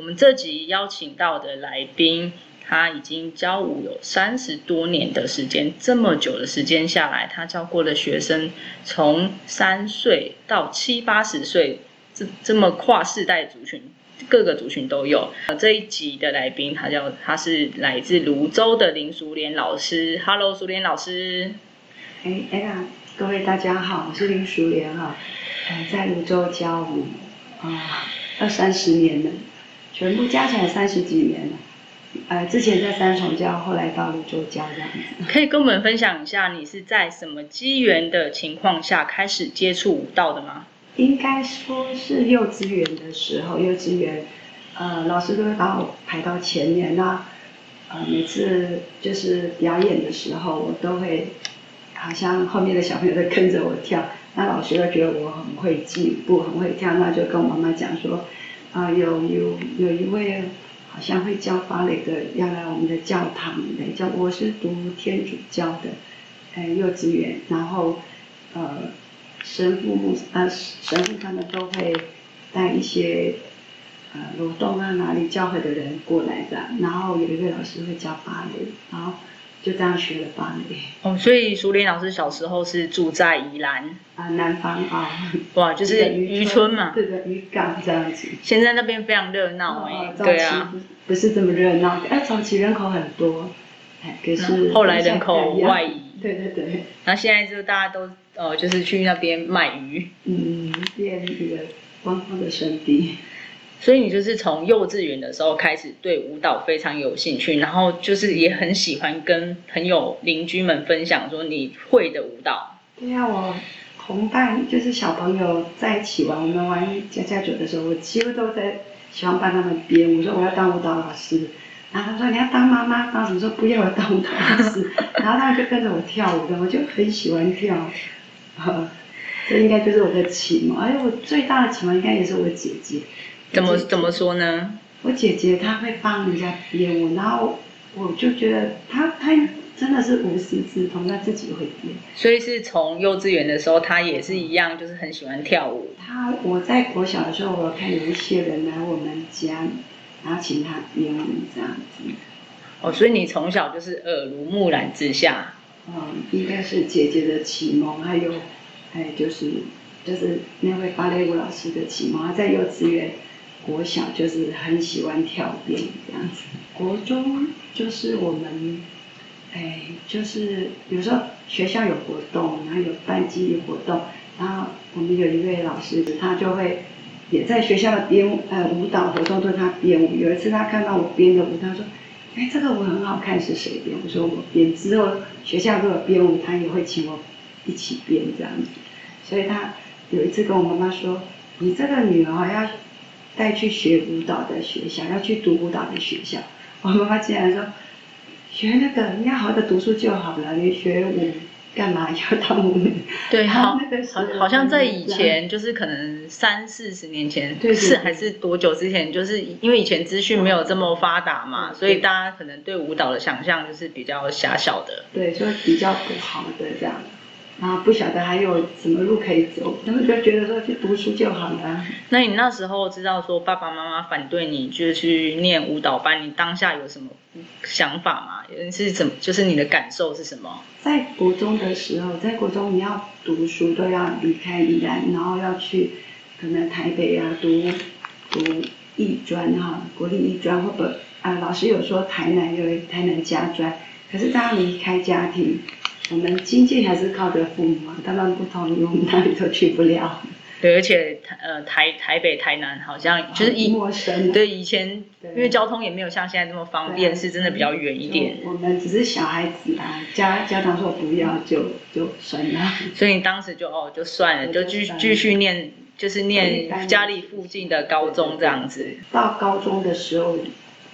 我们这集邀请到的来宾，他已经教舞有三十多年的时间，这么久的时间下来，他教过的学生从三岁到七八十岁，这这么跨世代族群，各个族群都有。这一集的来宾，他叫他是来自泸州的林淑莲老师。Hello，淑莲老师。哎哎呀，各位大家好，我是林淑莲哈，呃，在泸州教舞啊二三十年了。全部加起来三十几年了，呃，之前在三重教，后来到泸州教这样子。可以跟我们分享一下，你是在什么机缘的情况下开始接触舞蹈的吗？应该说是幼稚园的时候，幼稚园，呃，老师都会把我排到前面，那呃，每次就是表演的时候，我都会好像后面的小朋友都跟着我跳，那老师都觉得我很会进步，很会跳，那就跟我妈妈讲说。啊，有有有一位好像会教芭蕾的要来我们的教堂来教，我是读天主教的，呃幼稚园，然后呃神父牧呃神父他们都会带一些呃罗洞啊哪里教会的人过来的，然后有一位老师会教芭蕾，然后。就这样学了芭蕾。哦，所以淑莲老师小时候是住在宜兰啊，南方啊，哇，就是渔村嘛，对的，渔港这样子。现在那边非常热闹哎，对啊，不是这么热闹，哎，早期人口很多，哎，可是后来人口外移，对对对。然后现在就大家都呃，就是去那边卖鱼，嗯，变一个观光的圣地。所以你就是从幼稚园的时候开始对舞蹈非常有兴趣，然后就是也很喜欢跟朋友、邻居们分享说你会的舞蹈。对呀，我同伴就是小朋友在一起玩，我们玩家家酒的时候，我几乎都在喜欢帮他们编。我说我要当舞蹈老师，然后他说你要当妈妈当时？说不要我当舞蹈老师，然后他们就跟着我跳舞的，我就很喜欢跳。这应该就是我的启蒙，而且我最大的启蒙应该也是我姐姐。怎么怎么说呢？我姐姐她会帮人家编舞，然后我就觉得她她真的是无师自通，她自己会编。所以是从幼稚园的时候，她也是一样，就是很喜欢跳舞。她我在国小的时候，我看有一些人来我们家，然后请她编舞这样子。哦，所以你从小就是耳濡目染之下。嗯，应该是姐姐的启蒙，还有还有就是就是那位芭蕾舞老师的启蒙，在幼稚园。国小就是很喜欢跳编这样子，国中就是我们，哎，就是有时候学校有活动，然后有班级活动，然后我们有一位老师，他就会也在学校的编呃舞蹈活动，对他编舞。有一次他看到我编的舞，他说：“哎，这个舞很好看，是谁编？”我说：“我编。”之后学校如果编舞，他也会请我一起编这样子。所以他有一次跟我妈妈说：“你这个女儿要。”带去学舞蹈的学校，要去读舞蹈的学校。我妈妈竟然说：“学那个，你要好好的读书就好了，你学舞干嘛要当舞女？”对，好，好，好像在以前，就是可能三四十年前，是还是多久之前？就是因为以前资讯没有这么发达嘛，所以大家可能对舞蹈的想象就是比较狭小的。对，就比较不好的这样。然后不晓得还有什么路可以走，他们就觉得说去读书就好了。那你那时候知道说爸爸妈妈反对你，就是去念舞蹈班，你当下有什么想法吗？是怎么？就是你的感受是什么？在国中的时候，在国中你要读书都要离开宜兰，然后要去可能台北啊读读艺专哈，国立艺专或者啊老师有说台南有台南家专，可是大家离开家庭。我们经济还是靠着父母嘛，他们不同意，我们哪里都去不了。对，而且台呃台台北台南好像就是以陌生。对，以前因为交通也没有像现在这么方便，是真的比较远一点。我们只是小孩子啊，家家长说不要就就算了。所以你当时就哦就算了，就继继续念就是念家里附近的高中这样子。到高中的时候，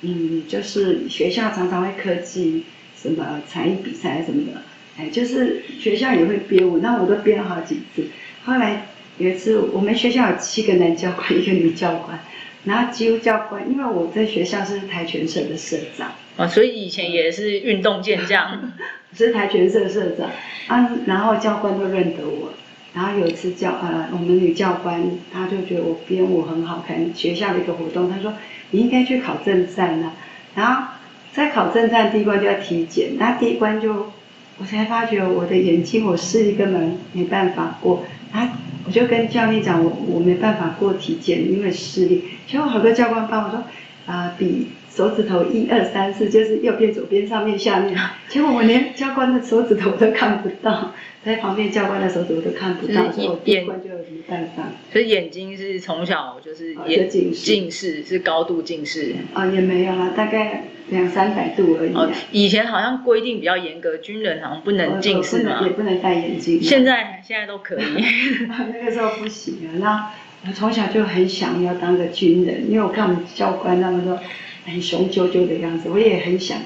嗯，就是学校常常会科技什么才艺比赛什么的，哎，就是学校也会编舞，那我都编了好几次。后来有一次，我们学校有七个男教官，一个女教官，然后几乎教官，因为我在学校是跆拳社的社长啊，所以以前也是运动健将，是跆拳社社长啊，然后教官都认得我。然后有一次教呃，我们女教官，她就觉得我编舞很好看，学校的一个活动，她说你应该去考正站啊。然后在考正站第一关就要体检，那第一关就我才发觉我的眼睛我视力根本没办法过。啊我就跟教练讲我我没办法过体检，因为视力。结果好多教官帮我说啊比。手指头一二三四，就是右边、左边、上面、下面。结果我连教官的手指头都看不到，在旁边教官的手指头都看不到，所以我第一关就没办法。所以眼睛是从小就是眼近视，是高度近视。啊，也没有啦，大概两三百度而已。哦，以前好像规定比较严格，军人好像不能近视嘛，也不能戴眼镜。现在现在都可以。那个时候不行啊，那我从小就很想要当个军人，因为我看我们教官他们说。很雄赳赳的样子，我也很想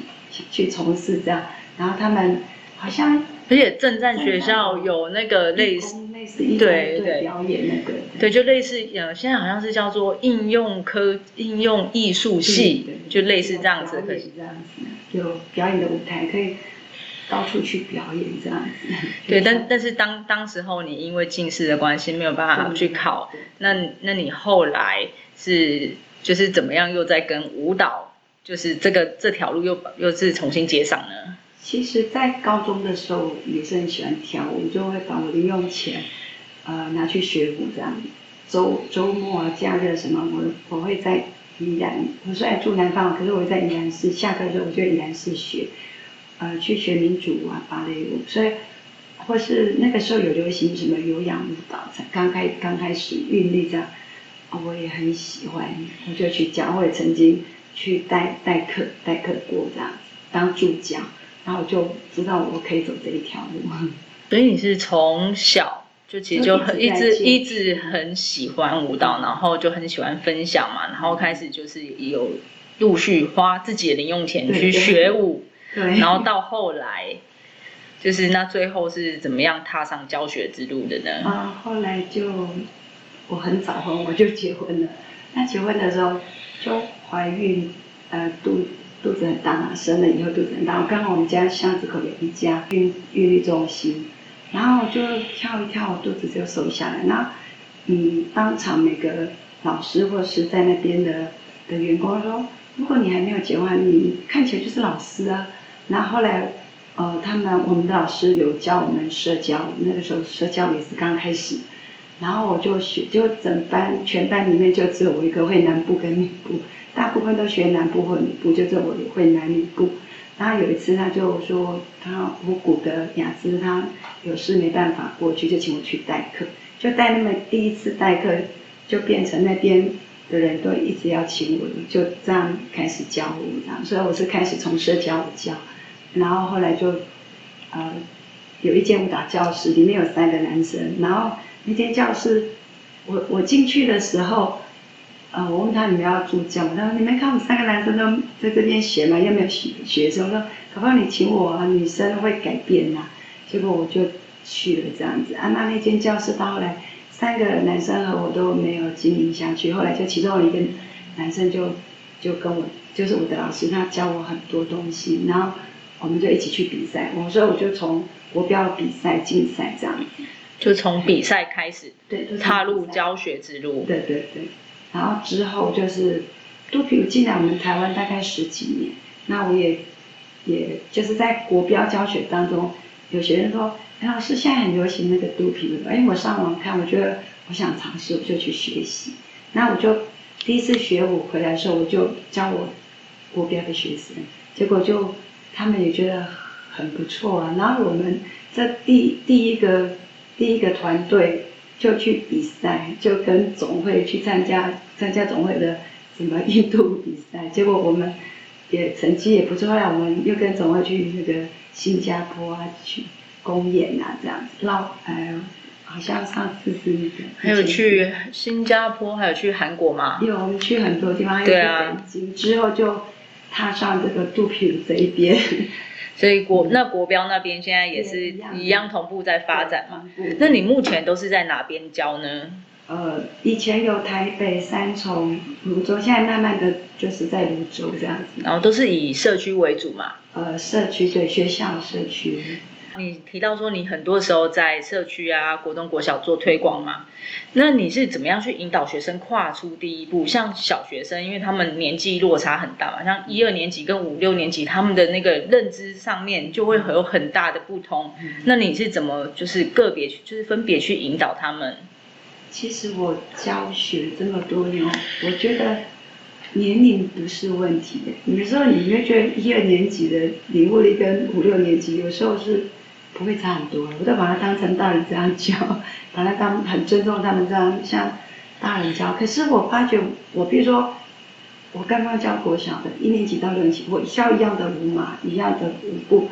去从事这样。然后他们好像，而且正战学校有那个类似类似对对表演那个，对，就类似呃，现在好像是叫做应用科应用艺术系，就类似这样子，可以这样子，有表演的舞台可以到处去表演这样子。对，但但是当当时候你因为近视的关系没有办法去考，那那你后来是？就是怎么样又在跟舞蹈，就是这个这条路又又是重新接上呢？其实，在高中的时候也是很喜欢跳舞，就会把我的用钱，呃，拿去学舞这样。周周末啊、假日什么，我我会在宜兰，我虽然住南方，可是我在宜兰市下课的时候，我就宜兰市学，呃，去学民族啊、芭蕾舞，所以或是那个时候有流行什么有氧舞蹈，才刚开刚开始韵律这样。我也很喜欢，我就去教，我也曾经去代代课代课过这样子，当助教，然后我就知道我可以走这一条路。所以你是从小就其实就很一直一直很喜欢舞蹈，然后就很喜欢分享嘛，然后开始就是有陆续花自己的零用钱去学舞，对，然后 到后来就是那最后是怎么样踏上教学之路的呢？啊，后来就。我很早婚，我就结婚了。那结婚的时候就怀孕，呃，肚肚子很大嘛，生了以后肚子很大。我刚好我们家巷子口有一家孕孕育中心，然后就跳一跳，我肚子就瘦下来。那嗯，当场每个老师或是在那边的的员工说，如果你还没有结婚，你看起来就是老师啊。然后后来，呃，他们我们的老师有教我们社交，那个时候社交也是刚开始。然后我就学，就整班全班里面就只有我一个会南部跟女部，大部分都学南部或女部，就只有我会南女部。然后有一次他就说他五谷的雅思他有事没办法过去，就请我去代课。就带那么第一次代课，就变成那边的人都一直要请我，就这样开始教舞这样。所以我是开始从社交舞教，然后后来就呃有一间舞蹈教室，里面有三个男生，然后。那间教室，我我进去的时候，呃，我问他你们要助教吗？他说你们看我们三个男生都在这边学嘛，又没有学学生。我说，可不可以你请我啊？女生会改变呐。结果我就去了这样子。啊，那那间教室到后来，三个男生和我都没有经营下去。后来就其中有一个男生就就跟我，就是我的老师，他教我很多东西，然后我们就一起去比赛。我说我就从国标比赛、竞赛这样子。就从比赛开始，对踏入教学之路。对对对，然后之后就是肚皮舞进来我们台湾大概十几年，那我也也就是在国标教学当中，有学生说，哎老师现在很流行那个肚皮舞，哎我上网看，我觉得我想尝试，我就去学习。那我就第一次学舞回来的时候，我就教我国标的学生，结果就他们也觉得很不错啊。然后我们这第第一个。第一个团队就去比赛，就跟总会去参加参加总会的什么印度比赛，结果我们也成绩也不错，后来我们又跟总会去那个新加坡啊去公演啊这样子，绕呃好像上次是那个，还有去新加坡，还有去韩国吗？有，我们去很多地方，还有去北京，之后就踏上这个肚皮舞这一边。所以国那国标那边现在也是一样同步在发展嘛？那你目前都是在哪边教呢？呃，以前有台北、三重、泸州，现在慢慢的就是在泸州这样子。然后都是以社区为主嘛？呃，社区对学校社区。你提到说你很多时候在社区啊、国中、国小做推广嘛，那你是怎么样去引导学生跨出第一步？像小学生，因为他们年纪落差很大嘛，像一二年级跟五六年级，他们的那个认知上面就会有很大的不同。那你是怎么就是个别就是分别去引导他们？其实我教学这么多年，我觉得年龄不是问题的。有时候你会觉得一二年级的领悟力跟五六年级有时候是。不会差很多，我都把他当成大人这样教，把他当很尊重他们这样像大人教。可是我发觉，我比如说，我刚刚教国小的一年级到六年级，我教一样的舞码，一样的舞步，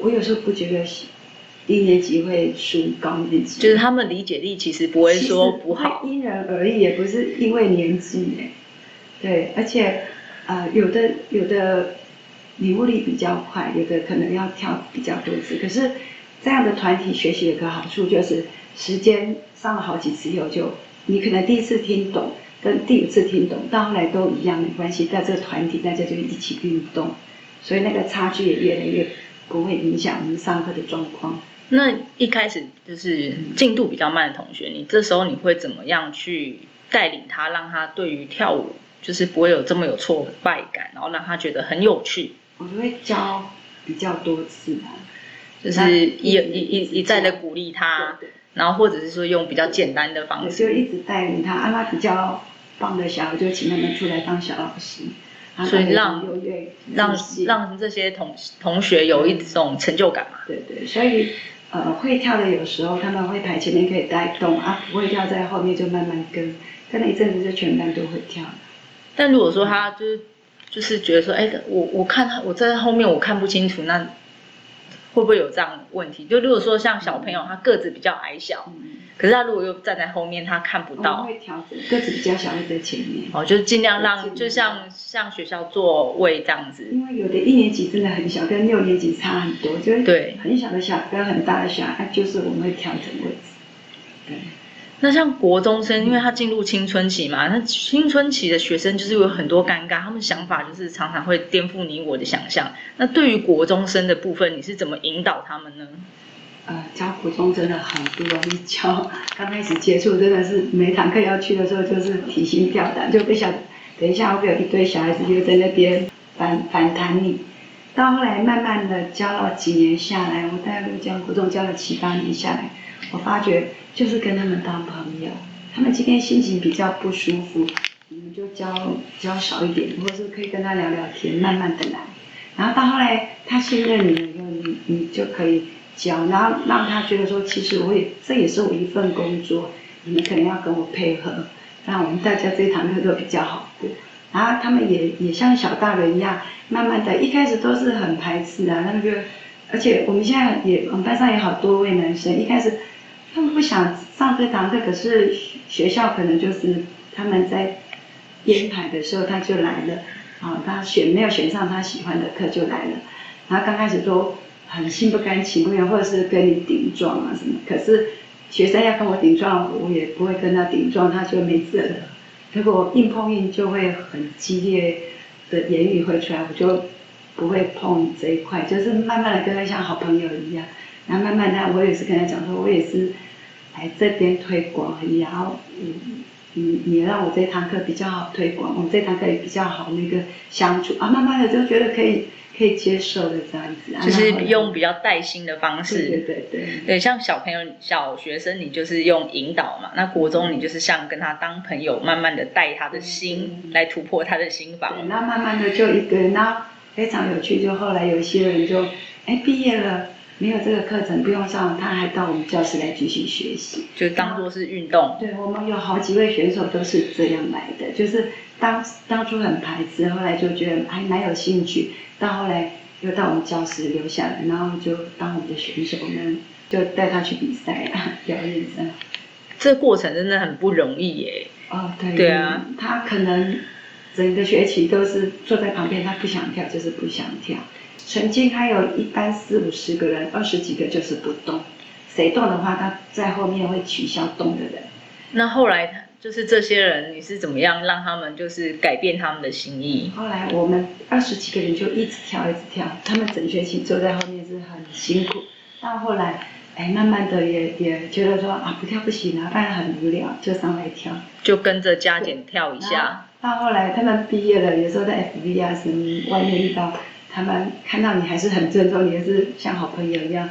我有时候不觉得低年级会输高年级。就是他们理解力其实不会说不好，因人而异，也不是因为年纪哎，对，而且呃，有的有的。领悟力比较快，有的可能要跳比较多次。可是这样的团体学习有个好处，就是时间上了好几次以后，就你可能第一次听懂，跟第五次听懂，到后来都一样没关系。在这个团体，大家就一起运动，所以那个差距也越来越不会影响我们上课的状况。那一开始就是进度比较慢的同学，你这时候你会怎么样去带领他，让他对于跳舞就是不会有这么有挫败感，然后让他觉得很有趣？我就会教比较多次啊，就是一一一一再的鼓励他，然后或者是说用比较简单的方式，就一直带领他。啊，他比较棒的小孩，就请他们出来当小老师，所以让让让这些同同学有一种成就感嘛。对对，所以呃，会跳的有时候他们会排前面可以带动啊，不会跳在后面就慢慢跟，跟了一阵子就全班都会跳。但如果说他就是。就是觉得说，哎，我我看他我在后面我看不清楚，那会不会有这样问题？就如果说像小朋友，他个子比较矮小，可是他如果又站在后面，他看不到。会调整，个子比较小会在前面。哦，就是尽量让，就像像学校座位这样子。因为有的一年级真的很小，跟六年级差很多，就是对很小的小跟很大的小，就是我们会调整位置。对。那像国中生，因为他进入青春期嘛，那青春期的学生就是有很多尴尬，他们想法就是常常会颠覆你我的想象。那对于国中生的部分，你是怎么引导他们呢？呃，教国中真的很不容易教，刚开始接触真的是每堂课要去的时候就是提心吊胆，就不想等一下会不会有一堆小孩子就在那边反反弹你。到后来慢慢的教了几年下来，我大概教国中教了七八年下来，我发觉。就是跟他们当朋友，他们今天心情比较不舒服，你们就教教少一点，或者是可以跟他聊聊天，慢慢的来。然后到后来他信任你了以后，你你就可以教，然后让他觉得说，其实我也这也是我一份工作，你们可能要跟我配合，让我们大家这一堂课都比较好过。然后他们也也像小大人一样，慢慢的，一开始都是很排斥啊，他们就，而且我们现在也我们班上有好多位男生，一开始。他们不想上这堂课，可是学校可能就是他们在编排的时候他就来了，啊，他选没有选上他喜欢的课就来了，然后刚开始都很心不甘情不愿，或者是跟你顶撞啊什么，可是学生要跟我顶撞，我也不会跟他顶撞，他就没辙了。如果硬碰硬就会很激烈的言语会出来，我就不会碰这一块，就是慢慢的跟他像好朋友一样，然后慢慢的我也是跟他讲说，我也是。来这边推广，然后嗯，你你让我这堂课比较好推广，我们这堂课也比较好那个相处啊，慢慢的就觉得可以可以接受的这样子，就是用比较带心的方式，对对对，对。像小朋友小学生你就是用引导嘛，那国中你就是像跟他当朋友，慢慢的带他的心来突破他的心房，那慢慢的就一个人，那非常有趣，就后来有一些人就哎毕业了。没有这个课程不用上，他还到我们教室来继续学习，就当做是运动。对我们有好几位选手都是这样来的，就是当当初很排斥，后来就觉得还蛮有兴趣，到后来又到我们教室留下来，然后就当我们的选手们。就带他去比赛啊，表演这样。这过程真的很不容易耶。哦，对。对啊。他可能整个学期都是坐在旁边，他不想跳就是不想跳。曾经还有一班四五十个人，二十几个就是不动，谁动的话，他在后面会取消动的人。那后来就是这些人，你是怎么样让他们就是改变他们的心意？后来我们二十几个人就一直跳，一直跳，他们整学期坐在后面是很辛苦。到后来。哎，慢慢的也也觉得说啊，不跳不行啊，不然很无聊，就上来跳，就跟着加减跳一下。到后来他们毕业了，有时候在 FV 啊什么外面遇到，他们看到你还是很尊重你，还是像好朋友一样。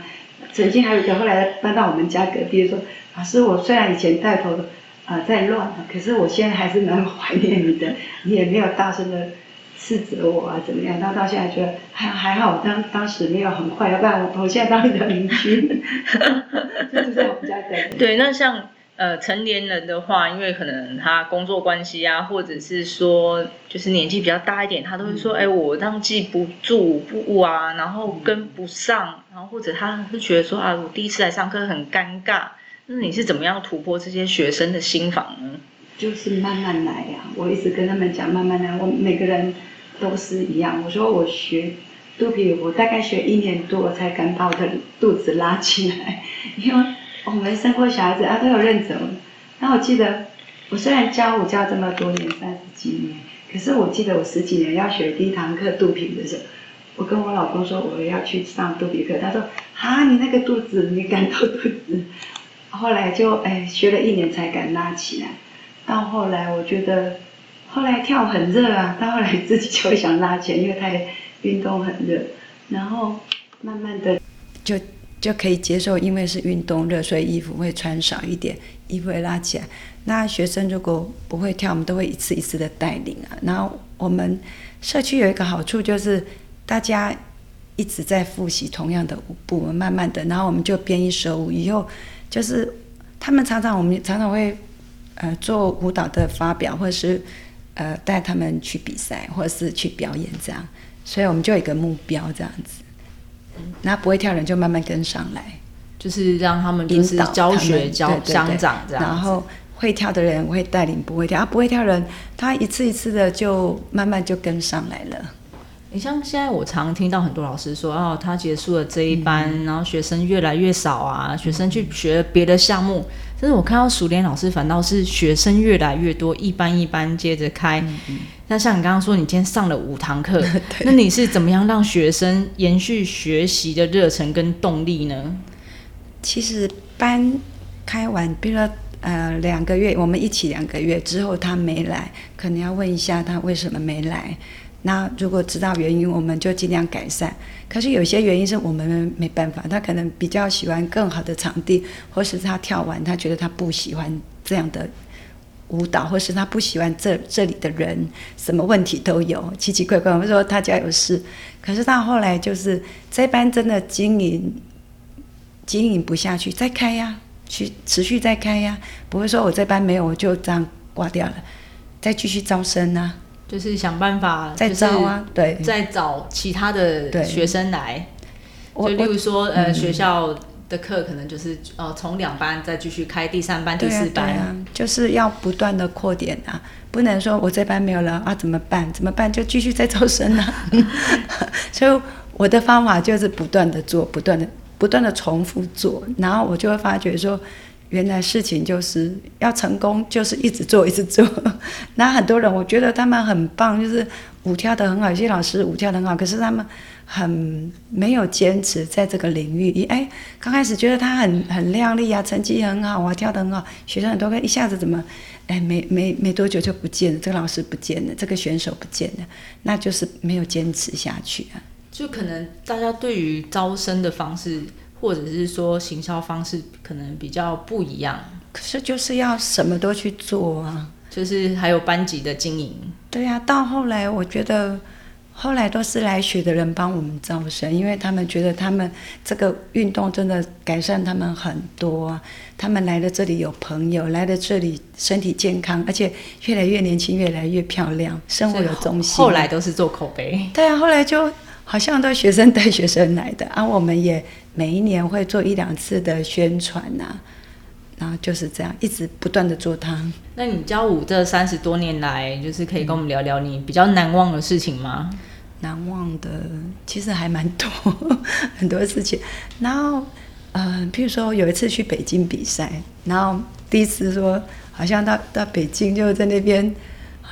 曾经还有一个后来搬到我们家隔壁，说老师，我虽然以前带头啊在乱，可是我现在还是蛮怀念你的，你也没有大声的。斥责我啊，怎么样？到到现在觉得还还好，当当时没有很快，要不然我我现在当你的邻居，就是在我们家的。对，那像呃成年人的话，因为可能他工作关系啊，或者是说就是年纪比较大一点，他都会说，哎，我当记不住不啊，然后跟不上，然后或者他是觉得说啊，我第一次来上课很尴尬。那你是怎么样突破这些学生的心房呢？就是慢慢来呀，我一直跟他们讲慢慢来，我每个人。都是一样。我说我学肚皮，我大概学一年多我才敢把我的肚子拉起来。因为我们生过小孩子啊，都有认走。那我记得，我虽然教我教这么多年，三十几年，可是我记得我十几年要学第一堂课肚皮的时候，我跟我老公说我要去上肚皮课，他说啊，你那个肚子，你敢露肚子？后来就哎学了一年才敢拉起来。到后来我觉得。后来跳很热啊，到后来自己就会想拉起来，因为太运动很热，然后慢慢的就就可以接受，因为是运动热，所以衣服会穿少一点，衣服会拉起来。那学生如果不会跳，我们都会一次一次的带领啊。然后我们社区有一个好处就是大家一直在复习同样的舞步，慢慢的，然后我们就编一首舞，以后就是他们常常我们常常会呃做舞蹈的发表，或者是。呃，带他们去比赛，或者是去表演这样，所以我们就有一个目标这样子。那不会跳人就慢慢跟上来，就是让他们就是教学教乡长这样。然后会跳的人会带领不会跳，啊不会跳人他一次一次的就慢慢就跟上来了。你像现在我常听到很多老师说，哦，他结束了这一班，然后学生越来越少啊，学生去学别的项目。但是我看到熟练老师反倒是学生越来越多，一班一班接着开。那像你刚刚说，你今天上了五堂课，那你是怎么样让学生延续学习的热忱跟动力呢？其实班开完，比如说呃两个月，我们一起两个月之后他没来，可能要问一下他为什么没来。那如果知道原因，我们就尽量改善。可是有些原因是我们没办法，他可能比较喜欢更好的场地，或是他跳完他觉得他不喜欢这样的舞蹈，或是他不喜欢这这里的人，什么问题都有，奇奇怪怪。我们说他家有事，可是到后来就是这班真的经营经营不下去，再开呀，去持续再开呀，不会说我这班没有我就这样挂掉了，再继续招生啊。就是想办法再招啊，对，再找其他的学生来。就例如说，呃，学校的课可能就是呃，从两班再继续开第三班、第四班啊，就是要不断的扩点啊，不能说我这班没有了啊，怎么办？怎么办？就继续再招生啊。所以我的方法就是不断的做，不断的、不断的重复做，然后我就会发觉说。原来事情就是要成功，就是一直做，一直做。那很多人，我觉得他们很棒，就是舞跳的很好，有些老师舞跳得很好，可是他们很没有坚持在这个领域。哎，刚开始觉得他很很靓丽啊，成绩很好啊，跳得很好，学生很多个，一下子怎么，哎，没没没多久就不见了，这个老师不见了，这个选手不见了，那就是没有坚持下去啊。就可能大家对于招生的方式。或者是说行销方式可能比较不一样，可是就是要什么都去做啊，就是还有班级的经营。对啊，到后来我觉得，后来都是来学的人帮我们招生，因为他们觉得他们这个运动真的改善他们很多，啊他们来了这里有朋友，来了这里身体健康，而且越来越年轻，越来越漂亮，生活有中心。后来都是做口碑。对啊，后来就。好像都学生带学生来的啊。我们也每一年会做一两次的宣传呐，然后就是这样一直不断的做它。那你教舞这三十多年来，就是可以跟我们聊聊你比较难忘的事情吗？难忘的其实还蛮多，很多事情。然后，呃，譬如说有一次去北京比赛，然后第一次说好像到到北京就在那边，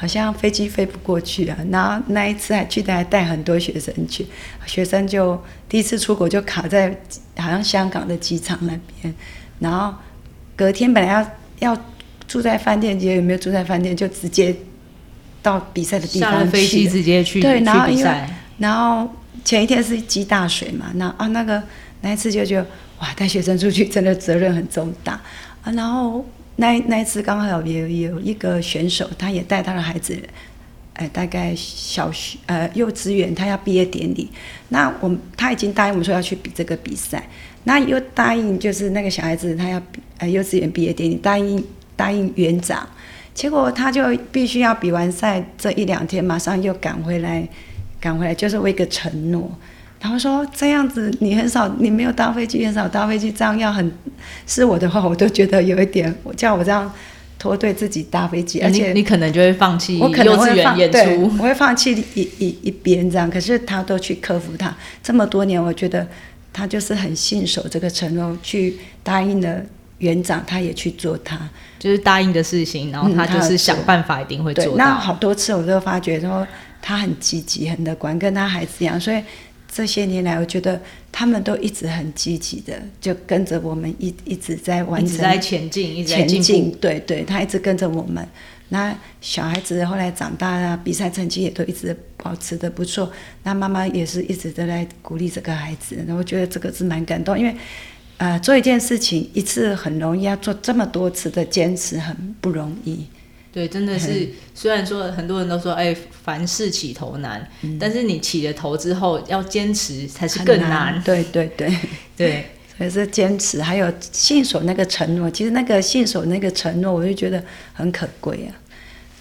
好像飞机飞不过去啊。然后那一次还去的还带很多学生去，学生就第一次出国就卡在好像香港的机场那边，然后隔天本来要要住在饭店，结果有没有住在饭店就直接。到比赛的地方去，飞机直接去对，然后因为然后前一天是积大水嘛，那啊那个那一次就觉得哇带学生出去真的责任很重大啊，然后那那一次刚好有有一个选手，他也带他的孩子，哎大概小学呃幼稚园他要毕业典礼，那我他已经答应我们说要去比这个比赛，那又答应就是那个小孩子他要呃幼稚园毕业典礼答应答应园长。结果他就必须要比完赛这一两天，马上又赶回来，赶回来就是为一个承诺。然后说这样子你很少，你没有搭飞机，很少搭飞机，这样要很是我的话，我都觉得有一点，我叫我这样拖对自己搭飞机，而且你可能就会放弃我可能会放演出，我会放弃一一一边这样。可是他都去克服他这么多年，我觉得他就是很信守这个承诺，去答应了园长，他也去做他。就是答应的事情，然后他就是想办法一定会做到。那好多次我都发觉说他很积极、很乐观，跟他孩子一样。所以这些年来，我觉得他们都一直很积极的，就跟着我们一一直在完成、一直在前进、一直前进。对对，他一直跟着我们。那小孩子后来长大了，比赛成绩也都一直保持的不错。那妈妈也是一直都在鼓励这个孩子，然后我觉得这个是蛮感动，因为。呃，做一件事情一次很容易，要做这么多次的坚持很不容易。对，真的是，虽然说很多人都说，哎，凡事起头难，但是你起了头之后，要坚持才是更难。对对对 对，所以是坚持，还有信守那个承诺。其实那个信守那个承诺，我就觉得很可贵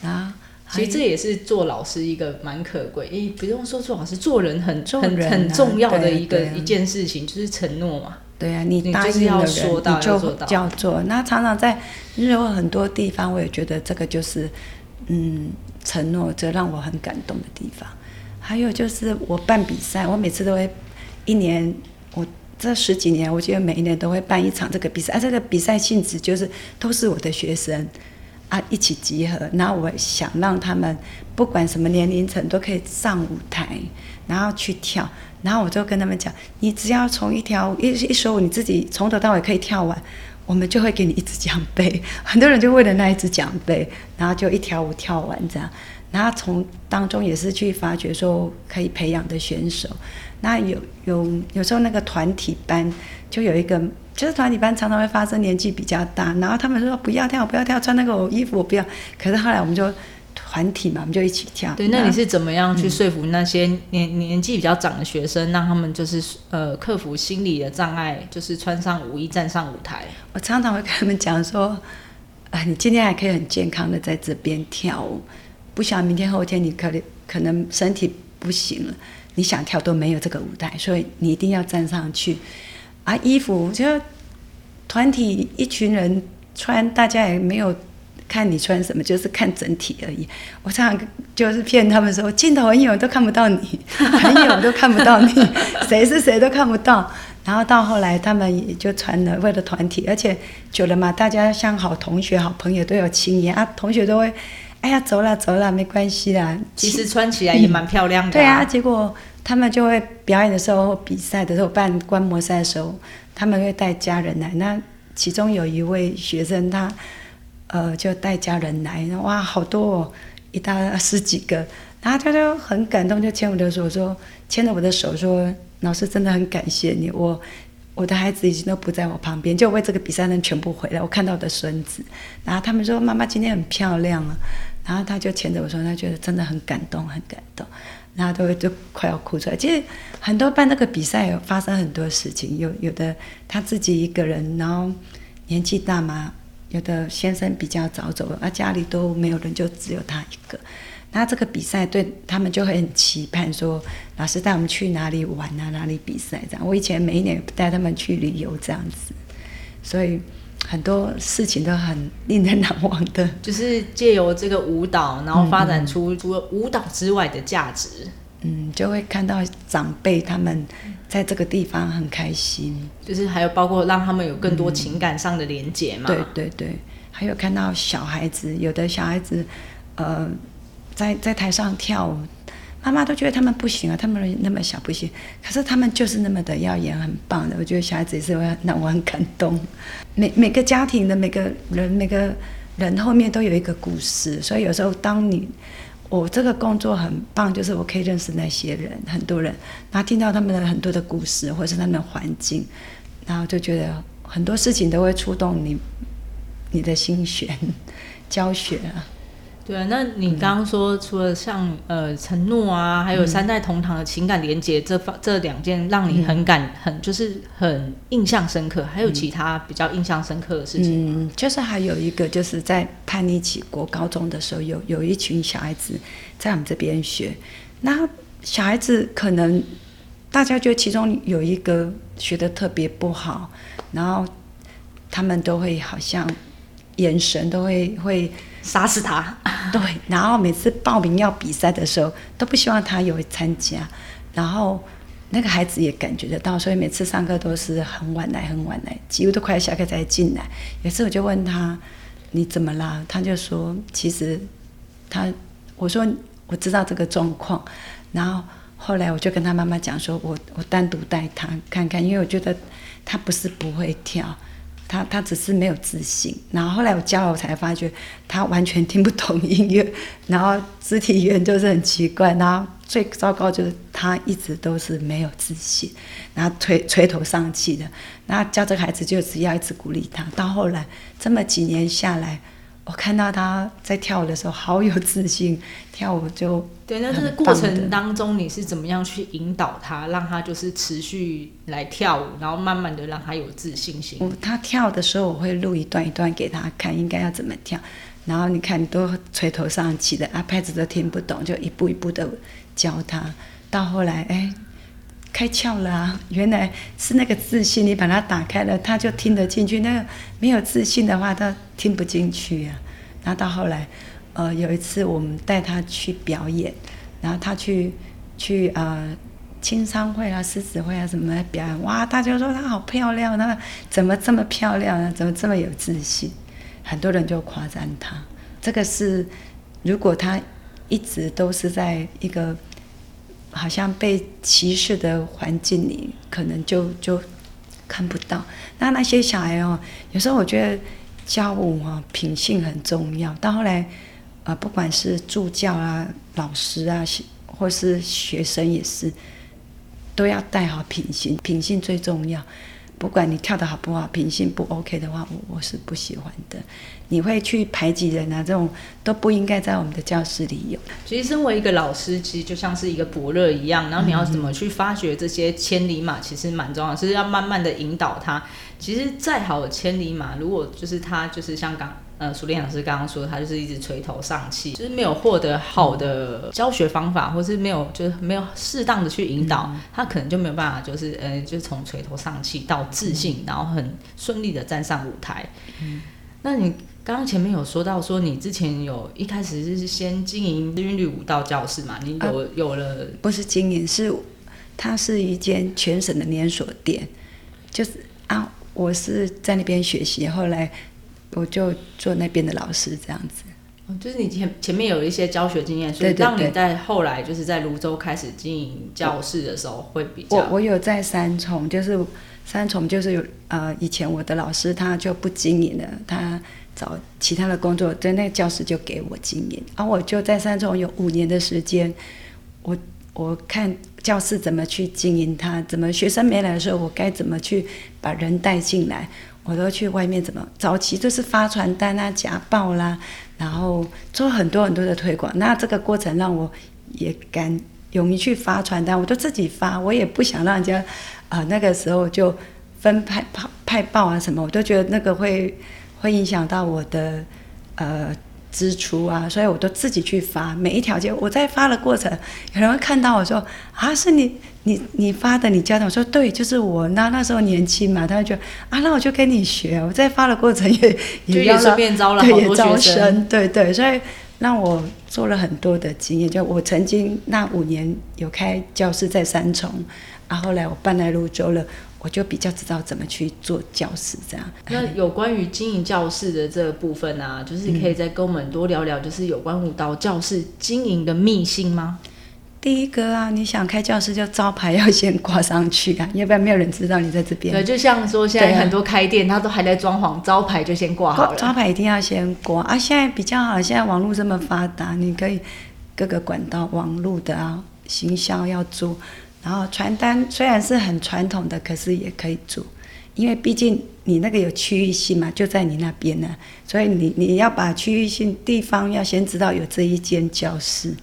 啊。啊，其实这也是做老师一个蛮可贵，诶，不用说做老师，做人很很很重要的一个一件事情，就是承诺嘛。对啊，你答应的人，你就叫做。那常常在日后很多地方，我也觉得这个就是，嗯，承诺，这让我很感动的地方。还有就是我办比赛，我每次都会一年，我这十几年，我觉得每一年都会办一场这个比赛。啊，这个比赛性质就是都是我的学生啊一起集合，然后我想让他们不管什么年龄层都可以上舞台，然后去跳。然后我就跟他们讲，你只要从一条一一首舞，你自己从头到尾可以跳完，我们就会给你一支奖杯。很多人就为了那一支奖杯，然后就一条舞跳完这样。然后从当中也是去发掘说可以培养的选手。那有有有时候那个团体班就有一个，就是团体班常常会发生年纪比较大，然后他们说不要跳不要跳，穿那个衣服我不要。可是后来我们就。团体嘛，我们就一起跳。对，那你是怎么样去说服那些年年纪比较长的学生，让他们就是呃克服心理的障碍，就是穿上舞衣站上舞台？我常常会跟他们讲说，啊，你今天还可以很健康的在这边跳舞，不想明天后天你可能可能身体不行了，你想跳都没有这个舞台，所以你一定要站上去。啊，衣服就团体一群人穿，大家也没有。看你穿什么，就是看整体而已。我常常就是骗他们说，镜头很远都看不到你，很远都看不到你，谁是谁都看不到。然后到后来，他们也就传了，为了团体，而且久了嘛，大家像好同学、好朋友都有情谊啊。同学都会，哎呀，走了走了，没关系啦。其实穿起来也蛮漂亮的。对啊，结果他们就会表演的时候、比赛的时候、办观摩赛的时候，他们会带家人来。那其中有一位学生，他。呃，就带家人来，哇，好多哦，一大十几个，然后他就很感动，就牵我的手说，牵着我的手说，老师真的很感谢你，我我的孩子已经都不在我旁边，就为这个比赛能全部回来，我看到我的孙子，然后他们说妈妈今天很漂亮啊，然后他就牵着我说，他觉得真的很感动，很感动，然后都就快要哭出来。其实很多办那个比赛有发生很多事情，有有的他自己一个人，然后年纪大嘛。有的先生比较早走了，啊，家里都没有人，就只有他一个。那这个比赛对他们就会很期盼，说老师带我们去哪里玩啊，哪里比赛这样。我以前每一年带他们去旅游这样子，所以很多事情都很令人难 忘的。就是借由这个舞蹈，然后发展出除了舞蹈之外的价值。嗯，就会看到长辈他们在这个地方很开心，就是还有包括让他们有更多情感上的连接嘛。对对对，还有看到小孩子，有的小孩子，呃。在在台上跳舞，妈妈都觉得他们不行啊，他们那么小不行，可是他们就是那么的耀眼，很棒的。我觉得小孩子也是会让我很感动。每每个家庭的每个人，每个人后面都有一个故事，所以有时候当你我这个工作很棒，就是我可以认识那些人，很多人，然后听到他们的很多的故事，或者是他们的环境，然后就觉得很多事情都会触动你你的心弦，教学。对啊，那你刚刚说除了像呃承诺啊，还有三代同堂的情感连接这方这两件让你很感很就是很印象深刻，还有其他比较印象深刻的事情嗯，就是还有一个就是在叛逆期国高中的时候，有有一群小孩子在我们这边学，那小孩子可能大家觉得其中有一个学的特别不好，然后他们都会好像眼神都会会。杀死他，对。然后每次报名要比赛的时候，都不希望他有参加。然后那个孩子也感觉得到，所以每次上课都是很晚来，很晚来，几乎都快要下课才进来。有次我就问他：“你怎么啦？”他就说：“其实他……我说我知道这个状况。”然后后来我就跟他妈妈讲说：“我我单独带他看看，因为我觉得他不是不会跳。”他他只是没有自信，然后后来我教了，我才发觉他完全听不懂音乐，然后肢体语言就是很奇怪，然后最糟糕就是他一直都是没有自信，然后垂垂头丧气的，那教这个孩子就只要一直鼓励他，到后来这么几年下来。我看到他在跳舞的时候，好有自信，跳舞就对。那这个过程当中，你是怎么样去引导他，让他就是持续来跳舞，然后慢慢的让他有自信心？他跳的时候，我会录一段一段给他看，应该要怎么跳。然后你看，都垂头丧气的，啊，拍子都听不懂，就一步一步的教他。到后来，哎，开窍了啊！原来是那个自信，你把它打开了，他就听得进去。那个没有自信的话，他。听不进去呀，然后到后来，呃，有一次我们带他去表演，然后他去去呃青商会啊、狮子会啊什么来表演，哇，大家说他好漂亮，他怎么这么漂亮呢？怎么这么有自信？很多人就夸赞他。这个是如果他一直都是在一个好像被歧视的环境里，可能就就看不到。那那些小孩哦，有时候我觉得。教务啊，品性很重要。到后来，呃，不管是助教啊、老师啊，或是学生也是，都要带好品性，品性最重要。不管你跳的好不好，品性不 OK 的话，我我是不喜欢的。你会去排挤人啊，这种都不应该在我们的教室里有。其实，身为一个老师，其实就像是一个伯乐一样，然后你要怎么去发掘这些千里马，其实蛮重要，是要慢慢的引导他。其实再好的千里马，如果就是他就是像刚呃苏练老师刚刚说，他就是一直垂头丧气，就是没有获得好的教学方法，或是没有就是没有适当的去引导，他可能就没有办法就是呃就是从垂头丧气到自信，然后很顺利的站上舞台。嗯，那你刚刚前面有说到说你之前有一开始是先经营韵律舞蹈教室嘛？你有有了不是经营，是它是一间全省的连锁店，就是啊。我是在那边学习，后来我就做那边的老师，这样子。哦，就是你前前面有一些教学经验，所以让你在后来就是在泸州开始经营教室的时候会比较。我我有在三重，就是三重就是有呃，以前我的老师他就不经营了，他找其他的工作，在那个教室就给我经营，而我就在三重有五年的时间，我。我看教室怎么去经营它，怎么学生没来的时候，我该怎么去把人带进来，我都去外面怎么早期就是发传单啊、夹报啦，然后做很多很多的推广。那这个过程让我也敢勇于去发传单，我都自己发，我也不想让人家啊那个时候就分派派派报啊什么，我都觉得那个会会影响到我的呃支出啊，所以我都自己去发每一条街。我在发的过程，有人会看到我说啊，是你你你发的，你教的。我说对，就是我。那那时候年轻嘛，他就觉得啊，那我就跟你学。我在发的过程也 也也顺便招了好多学生，对对，所以让我做了很多的经验。就我曾经那五年有开教室在三重，啊，后来我搬来泸州了。我就比较知道怎么去做教室这样。那有关于经营教室的这个部分啊，就是可以再跟我们多聊聊，就是有关舞蹈教室经营的秘辛吗？第一个啊，你想开教室，就招牌要先挂上去啊，要不然没有人知道你在这边。对，就像说现在很多开店，他都还在装潢，招牌就先挂好了。招牌一定要先挂啊！现在比较好，现在网络这么发达，你可以各个管道网络的啊，行销要做。然后传单虽然是很传统的，可是也可以做，因为毕竟你那个有区域性嘛，就在你那边呢，所以你你要把区域性地方要先知道有这一间教室，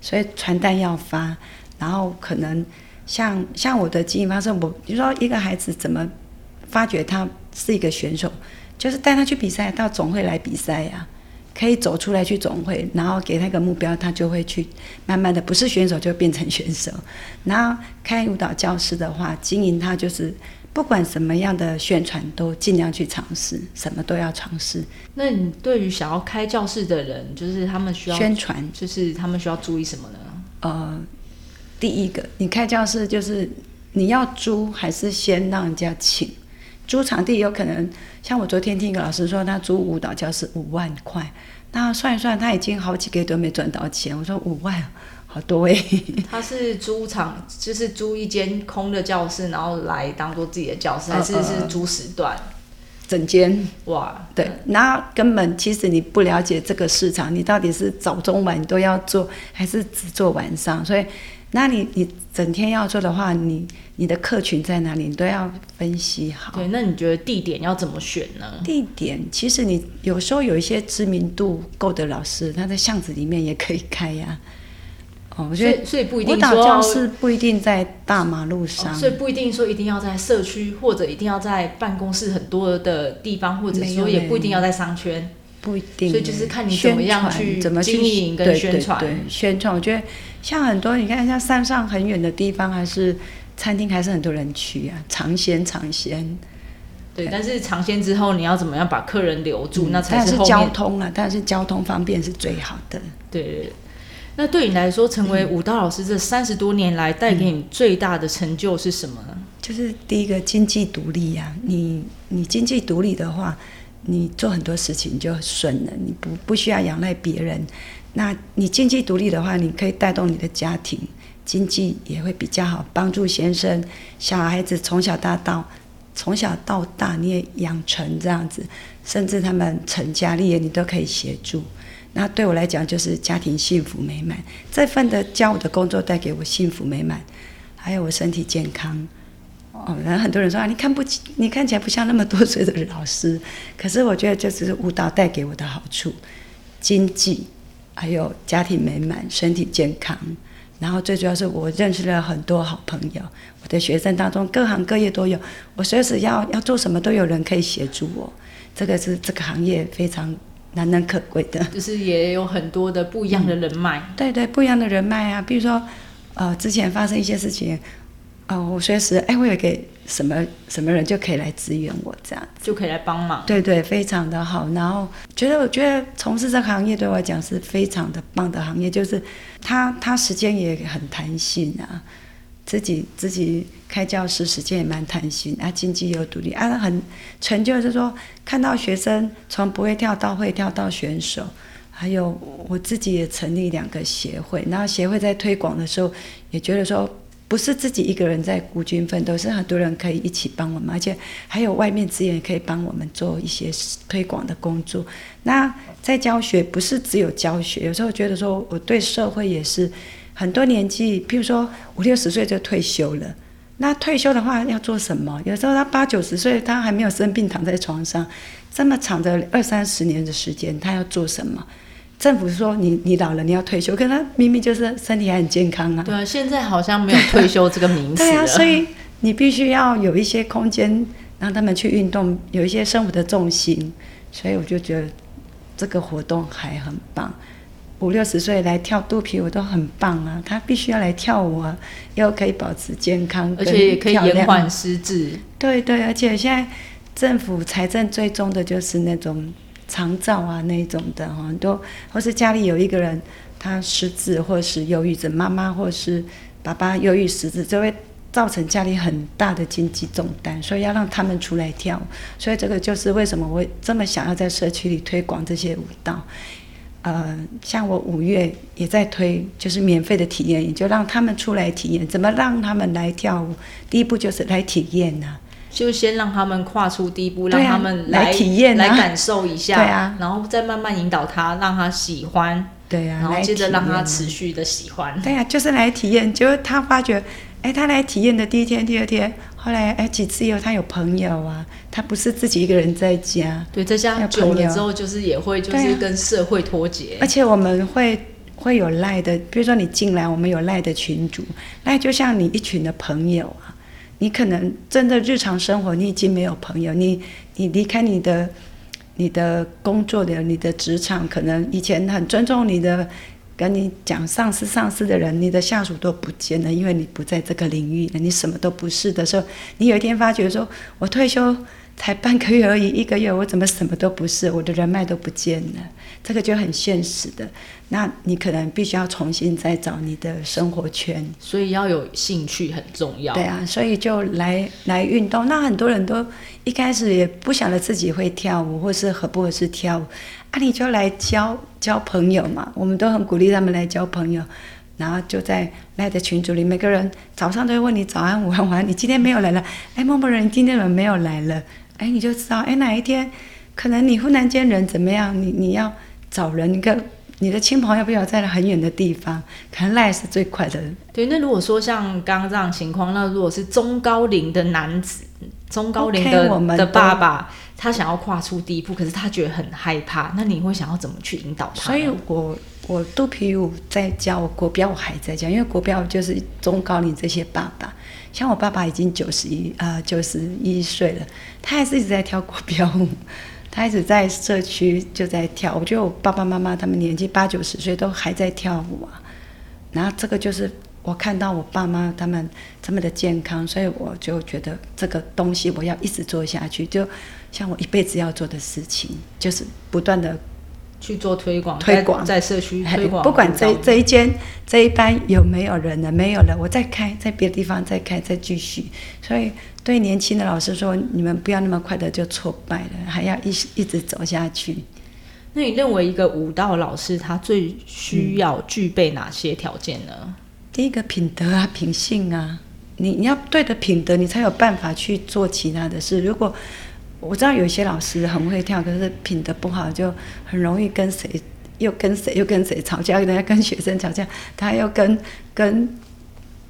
所以传单要发，然后可能像像我的经营方式，我比如说一个孩子怎么发觉他是一个选手，就是带他去比赛，到总会来比赛呀。可以走出来去总会，然后给他一个目标，他就会去慢慢的，不是选手就变成选手。然后开舞蹈教室的话，经营它就是不管什么样的宣传都尽量去尝试，什么都要尝试。那你对于想要开教室的人，就是他们需要宣传，就是他们需要注意什么呢？呃，第一个，你开教室就是你要租还是先让人家请？租场地有可能，像我昨天听一个老师说，他租舞蹈教室五万块，那算一算，他已经好几个月都没赚到钱。我说五万，好多哎。他是租场，就是租一间空的教室，然后来当做自己的教室，还是是租时段？整间哇，对，那根本其实你不了解这个市场，你到底是早中晚都要做，还是只做晚上？所以。那你你整天要做的话，你你的客群在哪里，你都要分析好。对，那你觉得地点要怎么选呢？地点其实你有时候有一些知名度够的老师，他在巷子里面也可以开呀。哦，我觉得所以不一定说教室不一定在大马路上，所以不一定说一定要在社区，或者一定要在办公室很多的地方，或者说也不一定要在商圈。不一定，所以就是看你怎么样去怎么经营跟宣传。对宣传，我觉得像很多，你看像山上很远的地方，还是餐厅，还是很多人去啊，尝鲜尝鲜。对，但是尝鲜之后，你要怎么样把客人留住？那才是交通啊，但是交通方便是最好的。对，那对你来说，成为舞蹈老师这三十多年来，带给你最大的成就是什么呢？就是第一个经济独立呀，你你经济独立的话。你做很多事情就顺了，你不不需要仰赖别人。那你经济独立的话，你可以带动你的家庭经济也会比较好，帮助先生、小孩子从小到大，从小到大你也养成这样子，甚至他们成家立业，你都可以协助。那对我来讲，就是家庭幸福美满。这份的教我的工作带给我幸福美满，还有我身体健康。哦，然后很多人说啊，你看不起，你看起来不像那么多岁的老师。可是我觉得这只是舞蹈带给我的好处，经济，还有家庭美满、身体健康。然后最主要是我认识了很多好朋友，我的学生当中各行各业都有，我随时要要做什么都有人可以协助我。这个是这个行业非常难能可贵的，就是也有很多的不一样的人脉。对对，不一样的人脉啊，比如说呃，之前发生一些事情。哦，我随时哎，我有个什么什么人就可以来支援我，这样就可以来帮忙。对对，非常的好。然后觉得，我觉得从事这个行业对我来讲是非常的棒的行业，就是他他时间也很弹性啊，自己自己开教室时间也蛮弹性啊，经济又独立啊，很成就，就是说看到学生从不会跳到会跳到选手，还有我自己也成立两个协会，然后协会在推广的时候也觉得说。不是自己一个人在孤军奋斗，是很多人可以一起帮我们，而且还有外面资源可以帮我们做一些推广的工作。那在教学不是只有教学，有时候觉得说我对社会也是很多年纪，譬如说五六十岁就退休了，那退休的话要做什么？有时候他八九十岁，他还没有生病躺在床上，这么长的二三十年的时间，他要做什么？政府说你你老了你要退休，可他明明就是身体还很健康啊。对啊，现在好像没有退休这个名词。对啊，所以你必须要有一些空间让他们去运动，有一些生活的重心。所以我就觉得这个活动还很棒。五六十岁来跳肚皮舞都很棒啊，他必须要来跳舞啊，又可以保持健康，而且也可以延缓失智。对对，而且现在政府财政最终的就是那种长照啊那种的哈，都或是家里有一个人他失智或是忧郁症，妈妈或是爸爸忧郁失智，就会造成家里很大的经济重担，所以要让他们出来跳。所以这个就是为什么我这么想要在社区里推广这些舞蹈。呃，像我五月也在推，就是免费的体验也，就让他们出来体验。怎么让他们来跳舞？第一步就是来体验呢，就先让他们跨出第一步，让他们来体验、来感受一下，对啊，然后再慢慢引导他，让他喜欢，对啊，然后接着让他持续的喜欢，对啊，就是来体验。就是他发觉，哎，他来体验的第一天、第二天。后来哎，几次以后他有朋友啊，他不是自己一个人在家。对，在家久了之后，就是也会就是跟社会脱节。而且我们会会有赖的，比如说你进来，我们有赖的群主，赖就像你一群的朋友啊。你可能真的日常生活你已经没有朋友，你你离开你的你的工作的你的职场，可能以前很尊重你的。跟你讲上司上司的人，你的下属都不见了，因为你不在这个领域了，你什么都不是的时候，你有一天发觉说，我退休才半个月而已，一个月我怎么什么都不是，我的人脉都不见了，这个就很现实的。那你可能必须要重新再找你的生活圈，所以要有兴趣很重要。对啊，所以就来来运动。那很多人都一开始也不晓得自己会跳舞，或是合不合适跳舞。啊，你就来交交朋友嘛，我们都很鼓励他们来交朋友，然后就在赖的群组里，每个人早上都会问你早安、午安、晚安，你今天没有来了，哎，某某人，你今天怎么没有来了？哎，你就知道，哎，哪一天可能你忽然间人怎么样，你你要找人，你看你的亲朋要不要在很远的地方，可能赖是最快的。对，那如果说像刚刚这样情况，那如果是中高龄的男子。中高龄的的爸爸，他想要跨出第一步，可是他觉得很害怕。那你会想要怎么去引导他？所以我我肚皮舞在教，国标我还在教，因为国标就是中高龄这些爸爸，像我爸爸已经九十一啊九十一岁了，他还是一直在跳国标舞，他一直在社区就在跳。我觉得我爸爸妈妈他们年纪八九十岁都还在跳舞啊，然后这个就是。我看到我爸妈他们这么的健康，所以我就觉得这个东西我要一直做下去，就像我一辈子要做的事情，就是不断的去做推广，推广在社区推广。不管这这一间这一班有没有人了，没有了，我再开，在别的地方再开，再继续。所以对年轻的老师说，你们不要那么快的就挫败了，还要一一直走下去。那你认为一个舞蹈老师他最需要具备哪些条件呢？第一个品德啊，品性啊，你你要对的品德，你才有办法去做其他的事。如果我知道有一些老师很会跳，可是品德不好，就很容易跟谁又跟谁又跟谁吵架，人家跟学生吵架，他又跟跟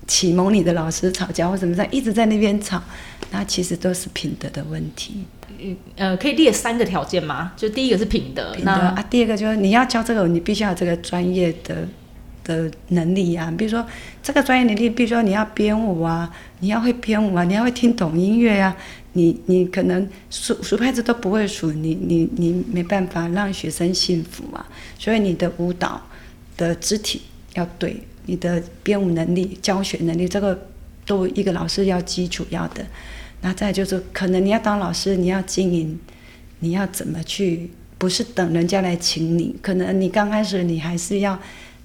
启蒙你的老师吵架，或什么在一直在那边吵，那其实都是品德的问题。嗯呃，可以列三个条件吗？就第一个是品德，品德啊，第二个就是你要教这个，你必须要这个专业的。的能力啊，比如说这个专业能力，比如说你要编舞啊，你要会编舞啊，你要会听懂音乐啊，你你可能数数拍子都不会数，你你你没办法让学生幸福啊。所以你的舞蹈的肢体要对，你的编舞能力、教学能力，这个都一个老师要基础要的。那再就是可能你要当老师，你要经营，你要怎么去？不是等人家来请你，可能你刚开始你还是要。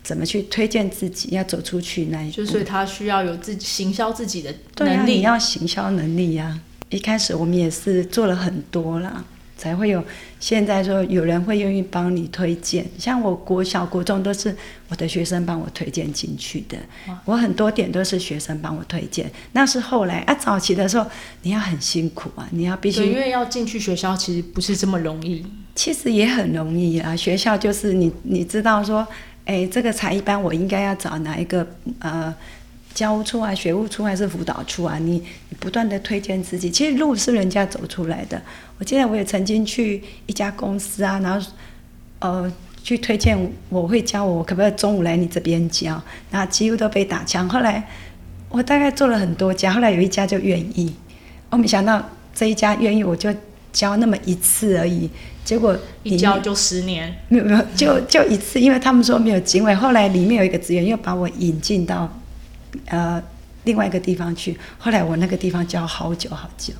怎么去推荐自己？要走出去那一步，就是他需要有自己行销自己的能力。你要行销能力呀！一开始我们也是做了很多啦，才会有现在说有人会愿意帮你推荐。像我国小、国中都是我的学生帮我推荐进去的，我很多点都是学生帮我推荐。那是后来啊，早期的时候你要很辛苦啊，你要必须因为要进去学校其实不是这么容易，其实也很容易啊。学校就是你你知道说。哎，这个才艺班我应该要找哪一个呃教务处啊、学务处还是辅导处啊？你你不断的推荐自己，其实路是人家走出来的。我记得我也曾经去一家公司啊，然后呃去推荐我会教我，可不可以中午来你这边教？那几乎都被打枪。后来我大概做了很多家，后来有一家就愿意，我没想到这一家愿意，我就教那么一次而已，结果一教就十年，没有没有，就就一次，因为他们说没有经纬，后来里面有一个职员又把我引进到呃另外一个地方去，后来我那个地方教好久好久。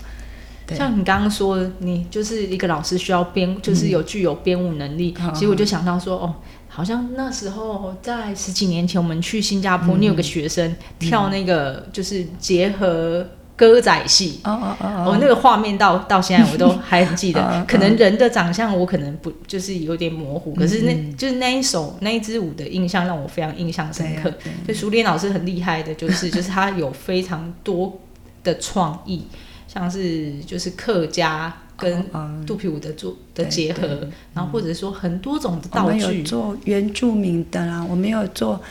对。像你刚刚说，你就是一个老师需要编，就是有具有编舞能力。嗯。其实我就想到说，哦，好像那时候在十几年前，我们去新加坡，你有个学生跳那个就是结合歌仔戏。哦哦哦哦，那个画面到到现在我都还很记得。嗯，可能人的长相我可能不就是有点模糊，可是那嗯。就是那一首那一支舞的印象让我非常印象深刻。所以熟练老师很厉害的，就是 就是他有非常多的创意，像是就是客家跟嗯。肚皮舞的做的结合对，然后或者说很多种的我们有道具，做原住民的啦，我们有做，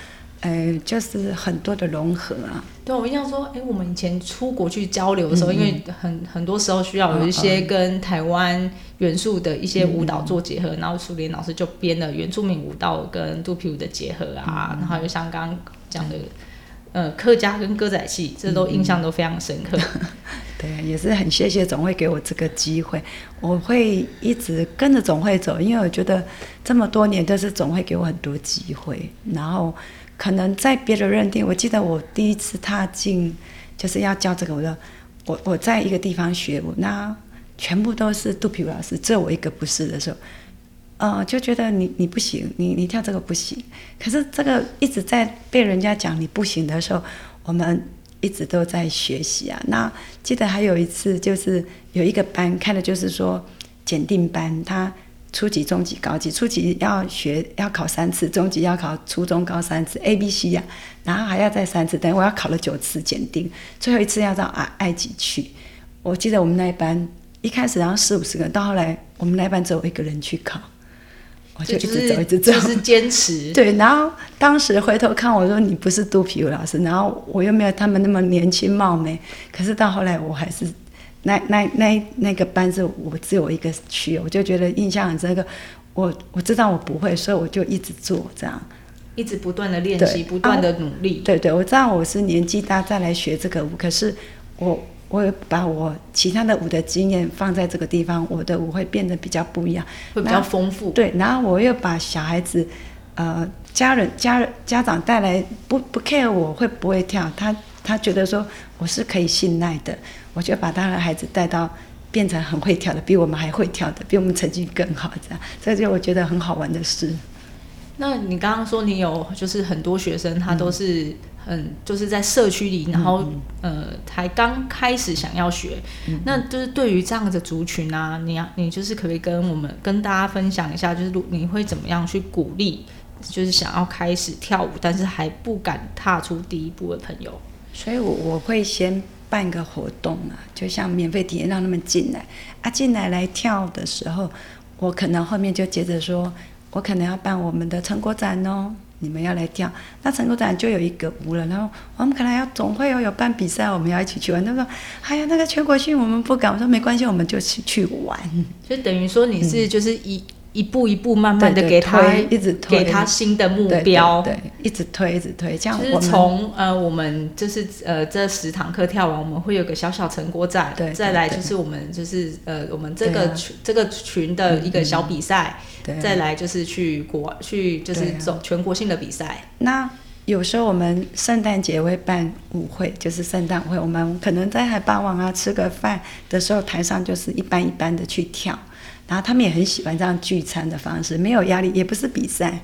呃，就是很多的融合啊。对，我印象说，哎，我们以前出国去交流的时候，嗯因为很很多时候需要有一些跟台湾元素的一些舞蹈做结合，然后苏联老师就编了原住民舞蹈跟肚皮舞的结合啊，然后又像刚刚讲的，呃，客家跟歌仔戏，这都印象都非常深刻。对，也是很谢谢总会给我这个机会，我会一直跟着总会走，因为我觉得这么多年都是总会给我很多机会，然后可能在别的认定，我记得我第一次踏进就是要教这个，我说我我在一个地方学舞，那全部都是肚皮舞老师，只有我一个不是的时候。呃，就觉得你你不行，你你跳这个不行。可是这个一直在被人家讲你不行的时候，我们一直都在学习啊。那记得还有一次，就是有一个班开的就是说检定班，他初级、中级、高级，初级要学要考三次，中级要考初中高三次 A、B、C 呀、然后还要再三次，等于我要考了九次检定，最后一次要到埃埃及去。我记得我们那一班一开始然后四五十个人，到后来我们那一班只有我一个人去考，我就一直走，一直走，就是坚持。对，然后当时回头看，我说你不是肚皮舞老师，然后我又没有他们那么年轻貌美，可是到后来我还是那那那那个班是我只有一个去，我就觉得印象很深刻。我我知道我不会，所以我就一直做这样。一直不断的练习，不断的努力。对对，我知道我是年纪大再来学这个舞，可是我我有把我其他的舞的经验放在这个地方，我的舞会变得比较不一样。会比较丰富。对，然后我又把小孩子，呃，家人、家人、家长带来，不不 care 我会不会跳，他他觉得说我是可以信赖的，我就把他的孩子带到变成很会跳的，比我们还会跳的，比我们成绩更好，这样，这就我觉得很好玩的事。那你刚刚说你有就是很多学生，他都是很就是在社区里，然后呃才刚开始想要学，那就是对于这样的族群啊，你要你就是可不可以跟我们跟大家分享一下，就是如你会怎么样去鼓励，就是想要开始跳舞，但是还不敢踏出第一步的朋友？所以我，我会先办个活动啊，就像免费体验，让他们进来。啊，进来来跳的时候，我可能后面就接着说，我可能要办我们的成果展哦，你们要来跳，那成果展就有一个舞了，然后我们可能要总会有有办比赛，我们要一起去玩。他说，哎呀，那个全国性我们不敢，我说没关系，我们就去去玩，就等于说你是就是一、一步一步慢慢的给他推一直推给他新的目对标，对对，一直推一直推，这样就是我从呃，我们就是呃，这十堂课跳完，我们会有个小小成果展，对对再来就是我们就是呃，我们这个群、这个群的一个小比赛，对。再来就是去国去就是走全国性的比赛，那有时候我们圣诞节会办舞会，就是圣诞会，我们可能在海霸王啊吃个饭的时候，台上就是一般一般的去跳，然后他们也很喜欢这样聚餐的方式，没有压力，也不是比赛，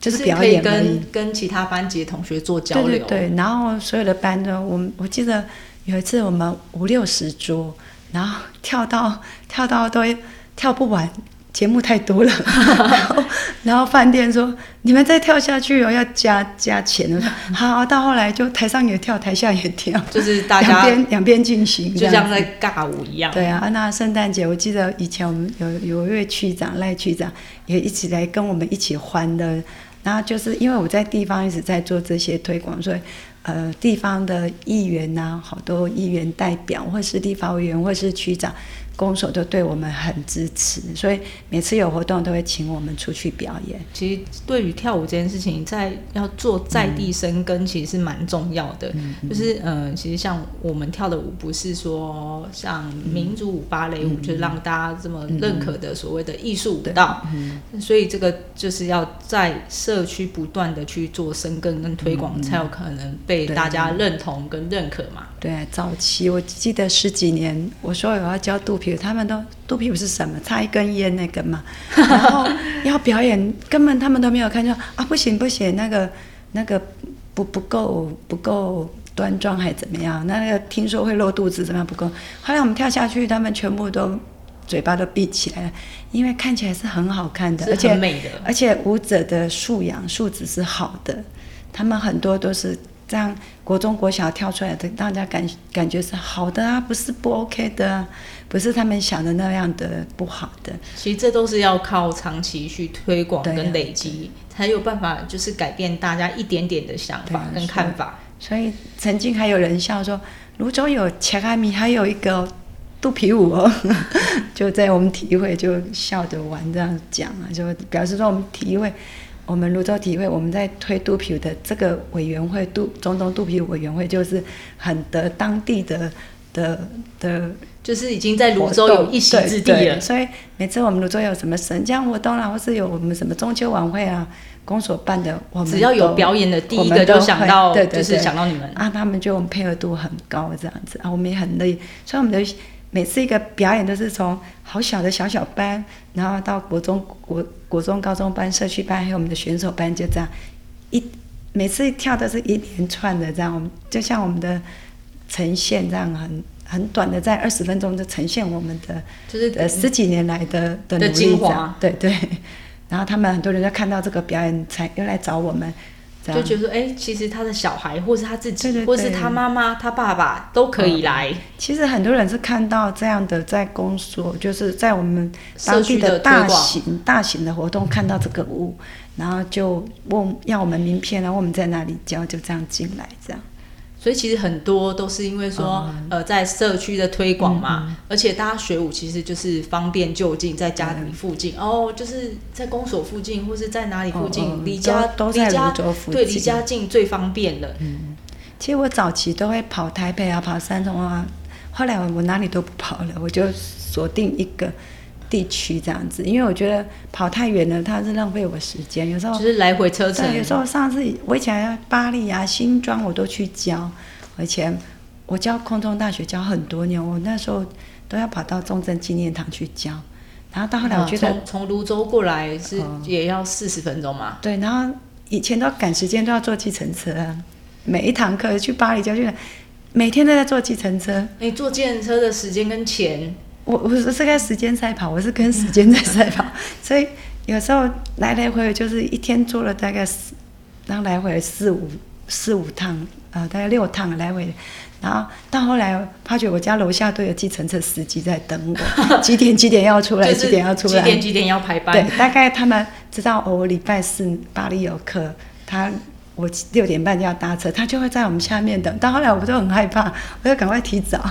就是表演跟。跟其他班级的同学做交流，对对对，然后所有的班呢，我们我记得有一次我们五六十桌，然后跳到跳到都跳不完，节目太多了，然 后然后饭店说你们再跳下去哦，要加加钱。我说好，到后来就台上也跳，台下也跳，就是大两家边两边进行，就像在尬舞一样，对啊，那圣诞节我记得以前我们有有一位区长赖区长也一起来跟我们一起欢乐。然后就是因为我在地方一直在做这些推广，所以呃地方的议员呐、好多议员代表或是立法委员或是区长公所都对我们很支持，所以每次有活动都会请我们出去表演。其实对于跳舞这件事情，在要做在地生根，其实是蛮重要的。就是嗯，其实像我们跳的舞，不是说像民族舞、芭蕾舞，就是让大家这么认可的所谓的艺术舞蹈。嗯所以这个就是要在社区不断的去做生根跟推广，才有可能被大家认同跟认可嘛。对，早期我记得十几年，我说我要教肚皮舞，他们都肚皮不是什么？插一根烟那个嘛。然后要表演，根本他们都没有看，就啊不行不行，那个那个不不够不够端庄还怎么样？那个听说会露肚子，怎么样不够？后来我们跳下去，他们全部都嘴巴都闭起来了，因为看起来是很好看的，而且美的，而且舞者的素养素质是好的，他们很多都是。这样国中国小跳出来的，大家感感觉是好的啊，不是不 OK 的，不是他们想的那样的不好的。其实这都是要靠长期去推广跟累积，才有办法就是改变大家一点点的想法跟看法。所以曾经还有人笑说，泸州有切阿米，还有一个肚皮舞哦，就在我们体育会就笑着玩这样讲啊，就表示说我们体育会。我们泸州体会，我们在推肚皮舞的这个委员会，肚中东肚皮舞委员会，就是很得当地的的的，就是已经在泸州有一席之地了。所以每次我们泸州有什么神将活动啦，或是有我们什么中秋晚会啊，公所办的，我们只要有表演的，第一个就想到，就是想到你们啊，他们就配合度很高，这样子啊，我们也很乐意，所以我们的。每次一个表演都是从好小的小小班，然后到国中、国国中、高中班、社区班，还有我们的选手班，就这样一每次跳都是一连串的这样，我们就像我们的呈现这样很很短的，在二十分钟就呈现我们的就是呃十几年来的的精华，对对。然后他们很多人在看到这个表演，才又来找我们。就觉得哎，其实他的小孩，或是他自己，或是他妈妈、他爸爸都可以来。其实很多人是看到这样的在公所，就是在我们当地的大型、大型的活动看到这个舞，然后就问要我们名片，然后我们在哪里教，就这样进来这样。所以其实很多都是因为说，呃，在社区的推广嘛，而且大家学舞其实就是方便就近，在家里附近哦，就是在公所附近或是在哪里附近，离家离家对离家近最方便了。嗯，其实我早期都会跑台北啊，跑三重啊，后来我哪里都不跑了，我就锁定一个。地区这样子，因为我觉得跑太远了，它是浪费我时间。有时候就是来回车程。有时候上次我以前巴黎啊、新庄我都去教，而且我教空中大学教很多年，我那时候都要跑到重症纪念堂去教。然后到后来我觉得从泸州过来是也要四十分钟嘛。对，然后以前都赶时间都要坐计程车，每一堂课去巴黎教去，每天都在坐计程车。你坐计程车的时间跟钱？我我是是跟时间赛跑，我是跟时间在 赛跑，所以有时候来来回回就是一天做了大概四，然后来回四五四五趟，呃，大概六趟来回，然后到后来发觉我家楼下都有计程车司机在等我，几点几点要出来，几点要出来，几点几点要排班，对，大概他们知道我礼拜四巴黎有课，他。我六点半就要搭车，他就会在我们下面等。到后来我就很害怕，我就赶快提早，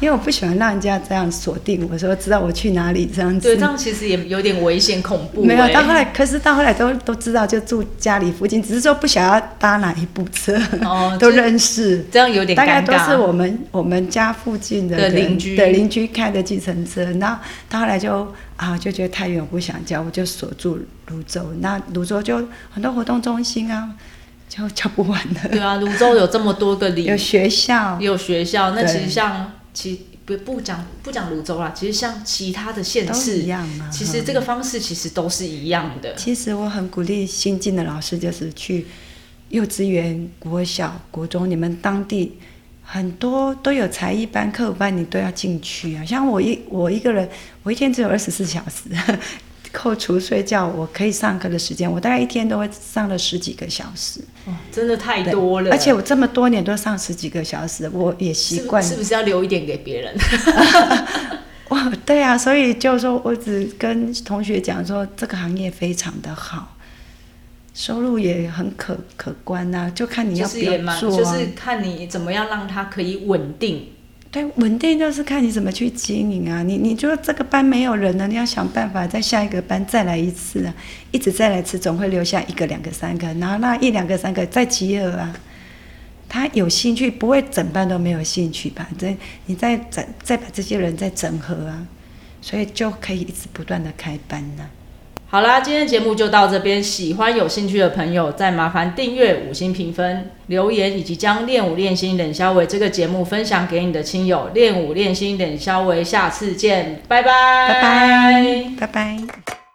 因为我不喜欢让人家这样锁定。我说知道我去哪里这样子。对，这样其实也有点危险恐怖。没有，到后来，可是到后来都都知道，就住家里附近，只是说不想要搭哪一部车，哦都认识。这样有点大概都是我们我们家附近的邻居的邻居开的计程车。那到后来就啊就觉得太远，我不想叫，我就锁住泸州。那泸州就很多活动中心啊。就 教不完的。对啊，泸州有这么多个里，有学校，有学校。那其实像其不不讲不讲泸州啦，其实像其他的县市一样啊。其实这个方式其实都是一样的。其实我很鼓励新进的老师，就是去幼稚园、国小、国中，你们当地很多都有才艺班、课舞班，你都要进去啊。像我一我一个人，我一天只有二十四小时。扣除睡觉，我可以上课的时间，我大概一天都会上了十几个小时。哦，真的太多了。而且我这么多年都上十几个小时，我也习惯。是不是要留一点给别人？哇，对啊，所以就是说我只跟同学讲说，这个行业非常的好，收入也很可可观呐，就看你要不要做啊。就是看你怎么样让它可以稳定。对，稳定就是看你怎么去经营啊。你你就这个班没有人了，你要想办法在下一个班再来一次啊，一直再来一次，总会留下一个、两个、三个，然后那一两个、三个再集合啊。他有兴趣，不会整班都没有兴趣吧？这你再整再把这些人再整合啊，所以就可以一直不断的开班呢、好啦，今天节目就到这边。喜欢有兴趣的朋友，再麻烦订阅、五星评分、留言，以及将练舞练心冷消维这个节目分享给你的亲友。练舞练心冷消维，下次见，拜拜，拜拜，拜拜。